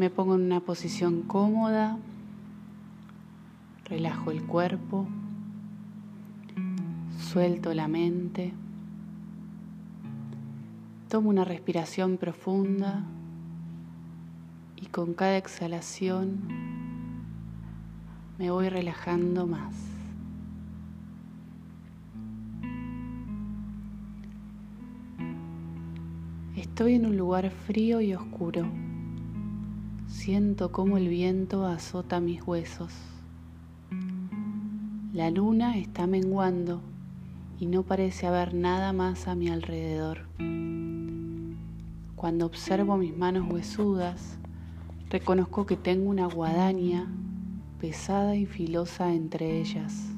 Me pongo en una posición cómoda, relajo el cuerpo, suelto la mente, tomo una respiración profunda y con cada exhalación me voy relajando más. Estoy en un lugar frío y oscuro. Siento cómo el viento azota mis huesos. La luna está menguando y no parece haber nada más a mi alrededor. Cuando observo mis manos huesudas, reconozco que tengo una guadaña pesada y filosa entre ellas.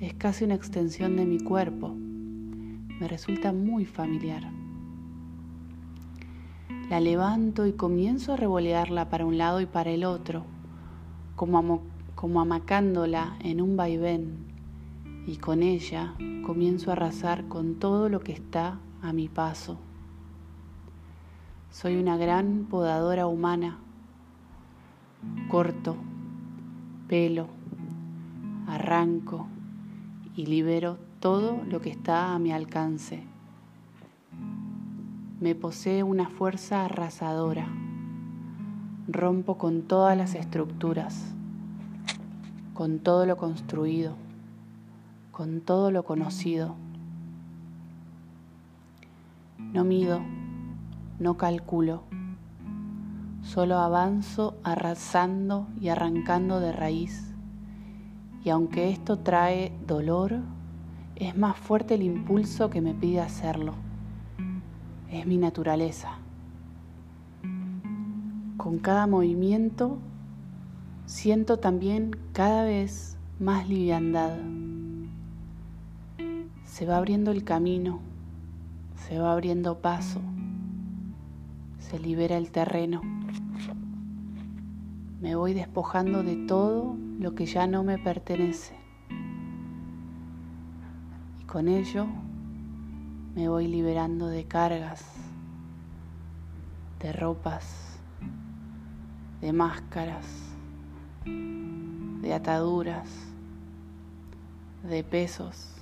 Es casi una extensión de mi cuerpo. Me resulta muy familiar. La levanto y comienzo a revolearla para un lado y para el otro, como, amacándola en un vaivén, y con ella comienzo a arrasar con todo lo que está a mi paso. Soy una gran podadora humana. Corto, pelo, arranco y libero todo lo que está a mi alcance me posee una fuerza arrasadora. Rompo con todas las estructuras, con todo lo construido, con todo lo conocido. No mido, no calculo, solo avanzo arrasando y arrancando de raíz. Y aunque esto trae dolor, es más fuerte el impulso que me pide hacerlo es mi naturaleza. Con cada movimiento siento también cada vez más liviandad. Se va abriendo el camino, se va abriendo paso, se libera el terreno. Me voy despojando de todo lo que ya no me pertenece. Y con ello me voy liberando de cargas, de ropas, de máscaras, de ataduras, de pesos,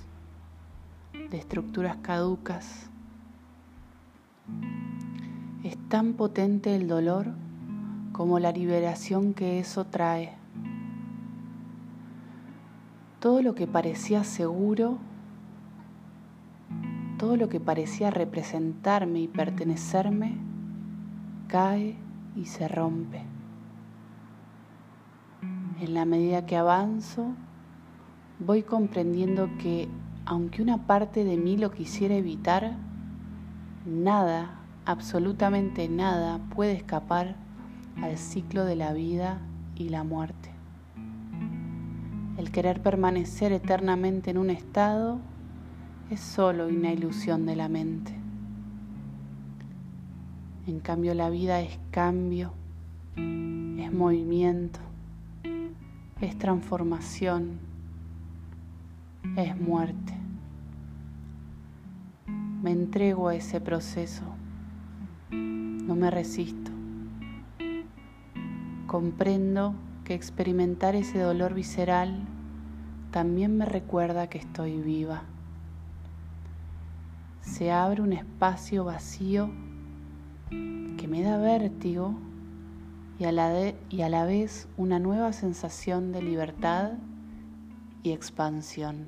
de estructuras caducas. Es tan potente el dolor como la liberación que eso trae. Todo lo que parecía seguro todo lo que parecía representarme y pertenecerme cae y se rompe. En la medida que avanzo, voy comprendiendo que aunque una parte de mí lo quisiera evitar, nada, absolutamente nada puede escapar al ciclo de la vida y la muerte. El querer permanecer eternamente en un estado es solo una ilusión de la mente. En cambio la vida es cambio, es movimiento, es transformación, es muerte. Me entrego a ese proceso, no me resisto. Comprendo que experimentar ese dolor visceral también me recuerda que estoy viva se abre un espacio vacío que me da vértigo y a, la y a la vez una nueva sensación de libertad y expansión.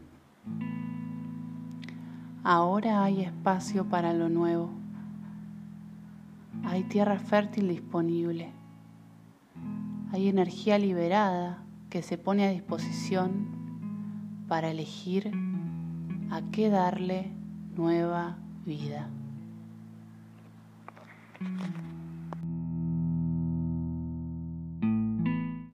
Ahora hay espacio para lo nuevo. Hay tierra fértil disponible. Hay energía liberada que se pone a disposición para elegir a qué darle nueva vida.